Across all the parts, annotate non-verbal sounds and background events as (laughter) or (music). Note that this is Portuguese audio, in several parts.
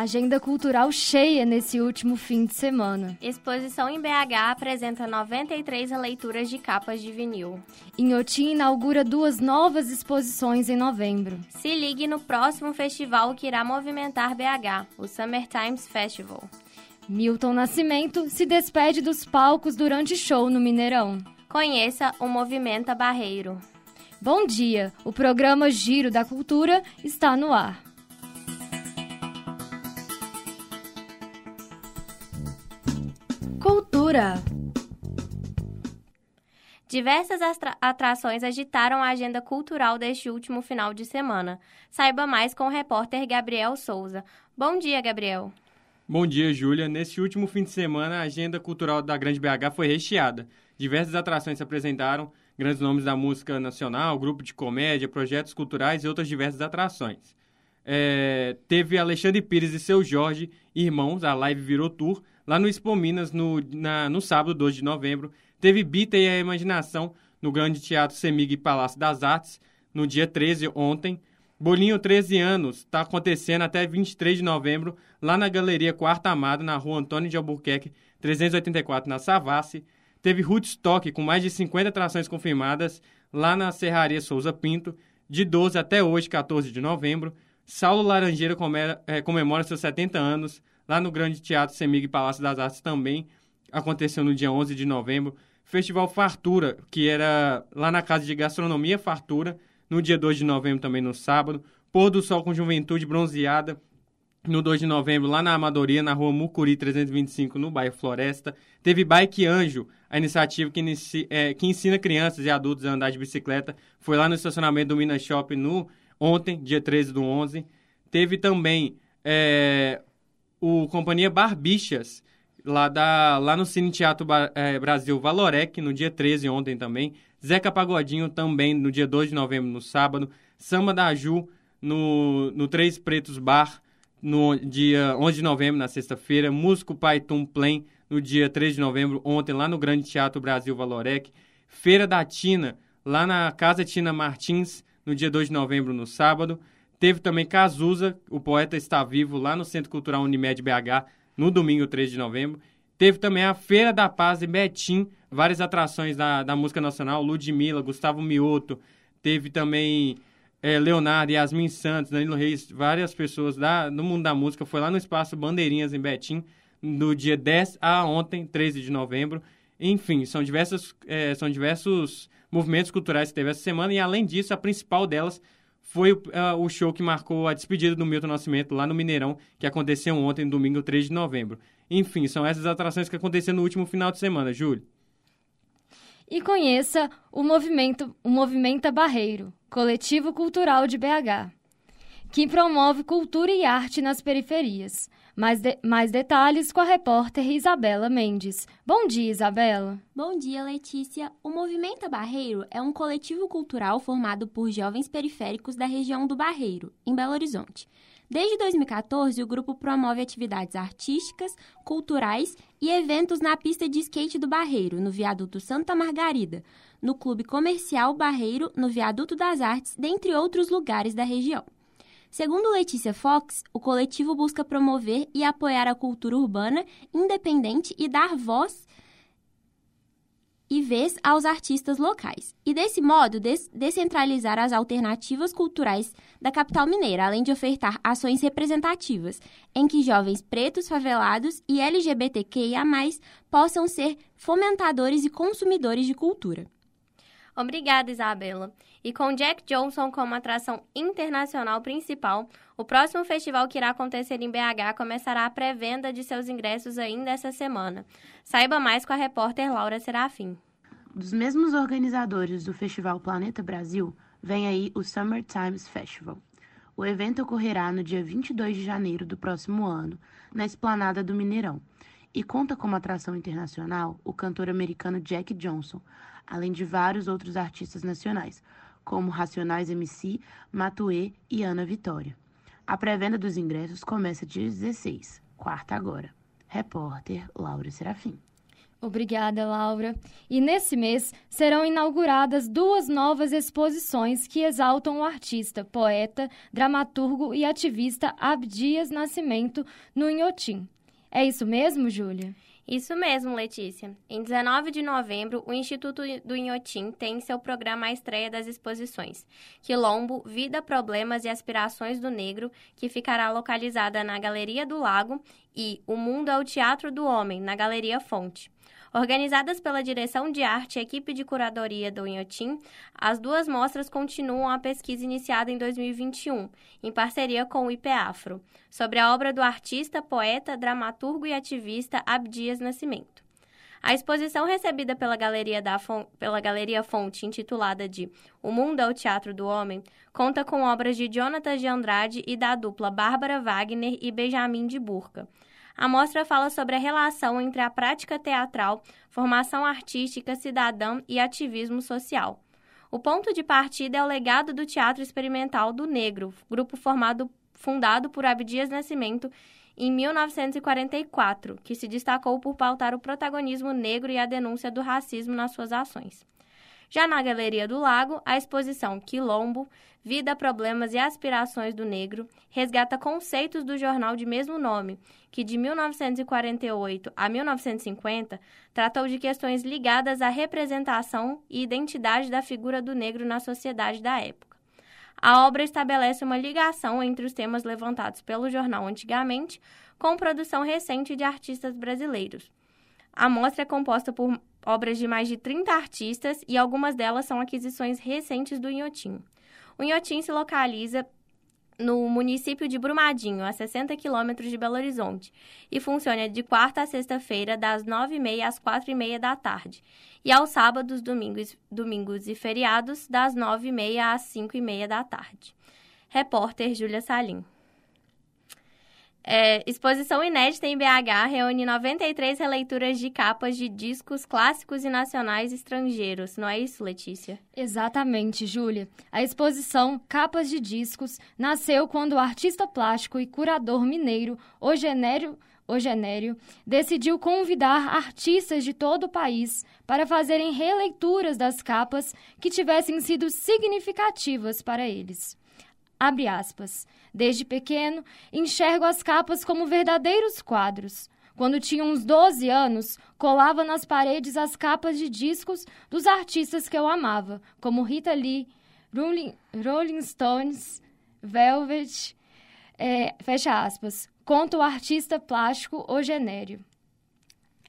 Agenda cultural cheia nesse último fim de semana. Exposição em BH apresenta 93 leituras de capas de vinil. Inhotim inaugura duas novas exposições em novembro. Se ligue no próximo festival que irá movimentar BH, o Summer Times Festival. Milton Nascimento se despede dos palcos durante show no Mineirão. Conheça o Movimenta Barreiro. Bom dia, o programa Giro da Cultura está no ar. Cultura. Diversas atrações agitaram a agenda cultural deste último final de semana. Saiba mais com o repórter Gabriel Souza. Bom dia, Gabriel. Bom dia, Júlia. Neste último fim de semana, a agenda cultural da Grande BH foi recheada. Diversas atrações se apresentaram, grandes nomes da música nacional, grupo de comédia, projetos culturais e outras diversas atrações. É, teve Alexandre Pires e seu Jorge, irmãos, a live virou tour, lá no Expo Minas, no, na, no sábado, 2 de novembro. Teve Bita e a Imaginação, no Grande Teatro Semig e Palácio das Artes, no dia 13, ontem. Bolinho 13 anos, está acontecendo até 23 de novembro, lá na Galeria Quarta Amado, na rua Antônio de Albuquerque, 384, na Savassi. Teve Rootstock, com mais de 50 atrações confirmadas, lá na Serraria Souza Pinto, de 12 até hoje, 14 de novembro. Saulo Laranjeira é, comemora seus 70 anos, lá no Grande Teatro Semig Palácio das Artes também, aconteceu no dia 11 de novembro. Festival Fartura, que era lá na Casa de Gastronomia Fartura, no dia 2 de novembro também no sábado. Pôr do Sol com Juventude Bronzeada, no 2 de novembro, lá na Amadoria, na rua Mucuri 325, no bairro Floresta. Teve Bike Anjo, a iniciativa que, é, que ensina crianças e adultos a andar de bicicleta. Foi lá no estacionamento do Minas Shopping no, ontem, dia 13 do 11. Teve também é, o Companhia Barbichas, lá, da, lá no Cine Teatro é, Brasil Valorec, no dia 13, ontem também. Zeca Pagodinho também, no dia 2 de novembro, no sábado. Samba da Ju, no, no Três Pretos Bar, no dia 11 de novembro, na sexta-feira. Músico Python Plain, no dia 3 de novembro, ontem, lá no Grande Teatro Brasil Valorec. Feira da Tina, lá na Casa Tina Martins, no dia 2 de novembro, no sábado. Teve também Cazuza, o poeta está vivo, lá no Centro Cultural Unimed BH, no domingo 3 de novembro. Teve também a Feira da Paz em Betim, várias atrações da, da música nacional, Ludmilla, Gustavo Mioto. Teve também é, Leonardo, Yasmin Santos, Danilo Reis, várias pessoas da, no mundo da música. Foi lá no Espaço Bandeirinhas, em Betim, do dia 10 a ontem, 13 de novembro. Enfim, são, diversos é, são diversos movimentos culturais que teve essa semana. E, além disso, a principal delas foi uh, o show que marcou a despedida do Milton Nascimento lá no Mineirão, que aconteceu ontem, domingo 3 de novembro. Enfim, são essas atrações que aconteceram no último final de semana, Júlio e conheça o movimento, o Movimenta Barreiro, coletivo cultural de BH, que promove cultura e arte nas periferias. Mais, de, mais detalhes com a repórter Isabela Mendes. Bom dia, Isabela. Bom dia, Letícia. O Movimenta Barreiro é um coletivo cultural formado por jovens periféricos da região do Barreiro, em Belo Horizonte. Desde 2014, o grupo promove atividades artísticas, culturais e eventos na pista de skate do Barreiro, no viaduto Santa Margarida, no Clube Comercial Barreiro, no Viaduto das Artes, dentre outros lugares da região. Segundo Letícia Fox, o coletivo busca promover e apoiar a cultura urbana independente e dar voz e vez aos artistas locais. E desse modo, des descentralizar as alternativas culturais da capital mineira, além de ofertar ações representativas, em que jovens pretos, favelados e LGBTQIA+, possam ser fomentadores e consumidores de cultura. Obrigada, Isabela. E com Jack Johnson como atração internacional principal, o próximo festival que irá acontecer em BH começará a pré-venda de seus ingressos ainda essa semana. Saiba mais com a repórter Laura Serafim. Dos mesmos organizadores do Festival Planeta Brasil, vem aí o Summer Times Festival. O evento ocorrerá no dia 22 de janeiro do próximo ano, na esplanada do Mineirão, e conta como atração internacional o cantor americano Jack Johnson, além de vários outros artistas nacionais, como Racionais MC, Matuê e Ana Vitória. A pré-venda dos ingressos começa dia 16, quarta agora. Repórter Laura Serafim. Obrigada, Laura. E nesse mês serão inauguradas duas novas exposições que exaltam o artista, poeta, dramaturgo e ativista Abdias Nascimento no Inhotim. É isso mesmo, Júlia? Isso mesmo, Letícia. Em 19 de novembro, o Instituto do Inhotim tem seu programa à estreia das exposições Quilombo, Vida, Problemas e Aspirações do Negro, que ficará localizada na Galeria do Lago, e O Mundo é o Teatro do Homem, na Galeria Fonte. Organizadas pela Direção de Arte e equipe de curadoria do Inhotim, as duas mostras continuam a pesquisa iniciada em 2021, em parceria com o IPAFRO, sobre a obra do artista, poeta, dramaturgo e ativista Abdias Nascimento. A exposição recebida pela Galeria, da pela Galeria Fonte, intitulada de O Mundo é o Teatro do Homem, conta com obras de Jonathan de Andrade e da dupla Bárbara Wagner e Benjamin de Burca, a mostra fala sobre a relação entre a prática teatral, formação artística, cidadã e ativismo social. O ponto de partida é o legado do Teatro Experimental do Negro, grupo formado, fundado por Abdias Nascimento em 1944, que se destacou por pautar o protagonismo negro e a denúncia do racismo nas suas ações. Já na Galeria do Lago, a exposição Quilombo, Vida, Problemas e Aspirações do Negro resgata conceitos do jornal de mesmo nome, que de 1948 a 1950 tratou de questões ligadas à representação e identidade da figura do negro na sociedade da época. A obra estabelece uma ligação entre os temas levantados pelo jornal antigamente com produção recente de artistas brasileiros. A mostra é composta por obras de mais de 30 artistas e algumas delas são aquisições recentes do Inhotim. O Inhotim se localiza no município de Brumadinho, a 60 quilômetros de Belo Horizonte, e funciona de quarta a sexta-feira, das 9h30 às 4h30 da tarde, e aos sábados, domingos, domingos e feriados, das 9h30 às 5h30 da tarde. Repórter Júlia Salim. É, exposição inédita em BH reúne 93 releituras de capas de discos clássicos e nacionais estrangeiros. Não é isso, Letícia? Exatamente, Júlia. A exposição Capas de Discos nasceu quando o artista plástico e curador mineiro Ogenério, Ogenério decidiu convidar artistas de todo o país para fazerem releituras das capas que tivessem sido significativas para eles. Abre aspas. Desde pequeno, enxergo as capas como verdadeiros quadros. Quando tinha uns 12 anos, colava nas paredes as capas de discos dos artistas que eu amava, como Rita Lee, Rolling, Rolling Stones, Velvet, é, fecha aspas, conta o artista plástico Ogenério.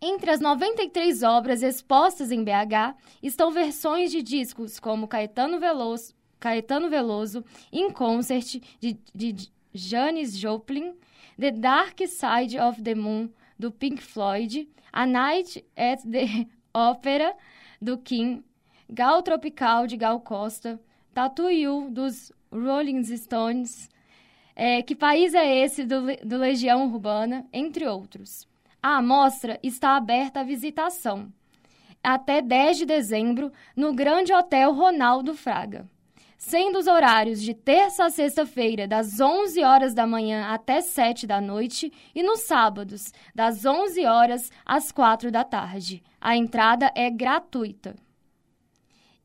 Entre as 93 obras expostas em BH estão versões de discos como Caetano Veloso, Caetano Veloso, In Concert, de, de Janis Joplin, The Dark Side of the Moon, do Pink Floyd, A Night at the (laughs) Opera, do Kim, Gal Tropical, de Gal Costa, Tattoo You, dos Rolling Stones, é, Que País é Esse, do, do Legião Urbana, entre outros. A amostra está aberta à visitação até 10 de dezembro no Grande Hotel Ronaldo Fraga sendo os horários de terça a sexta-feira, das 11 horas da manhã até 7 da noite, e nos sábados, das 11 horas às 4 da tarde. A entrada é gratuita.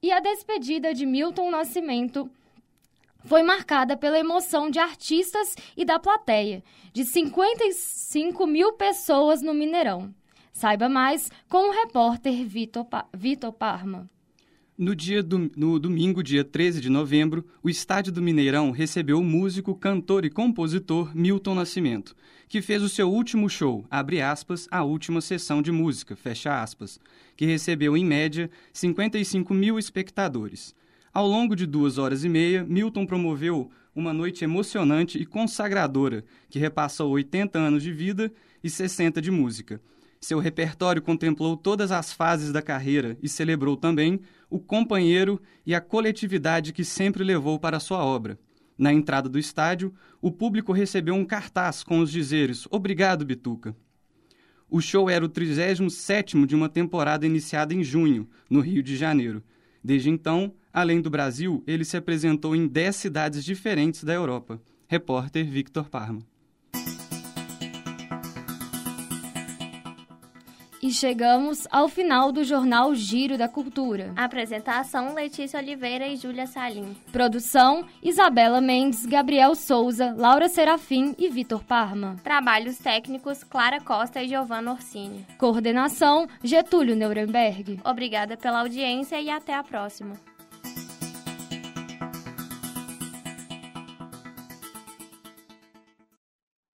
E a despedida de Milton Nascimento foi marcada pela emoção de artistas e da plateia, de 55 mil pessoas no Mineirão. Saiba mais com o repórter Vitor, pa Vitor Parma. No, dia do, no domingo, dia 13 de novembro, o estádio do Mineirão recebeu o músico, cantor e compositor Milton Nascimento, que fez o seu último show, abre aspas, a última sessão de música, fecha aspas, que recebeu, em média, 55 mil espectadores. Ao longo de duas horas e meia, Milton promoveu uma noite emocionante e consagradora, que repassou 80 anos de vida e 60 de música. Seu repertório contemplou todas as fases da carreira e celebrou também o companheiro e a coletividade que sempre levou para sua obra. Na entrada do estádio, o público recebeu um cartaz com os dizeres Obrigado, Bituca. O show era o 37 de uma temporada iniciada em junho, no Rio de Janeiro. Desde então, além do Brasil, ele se apresentou em 10 cidades diferentes da Europa. Repórter Victor Parma. E chegamos ao final do jornal Giro da Cultura. Apresentação: Letícia Oliveira e Júlia Salim. Produção: Isabela Mendes, Gabriel Souza, Laura Serafim e Vitor Parma. Trabalhos técnicos: Clara Costa e Giovanna Orsini. Coordenação: Getúlio Nuremberg. Obrigada pela audiência e até a próxima.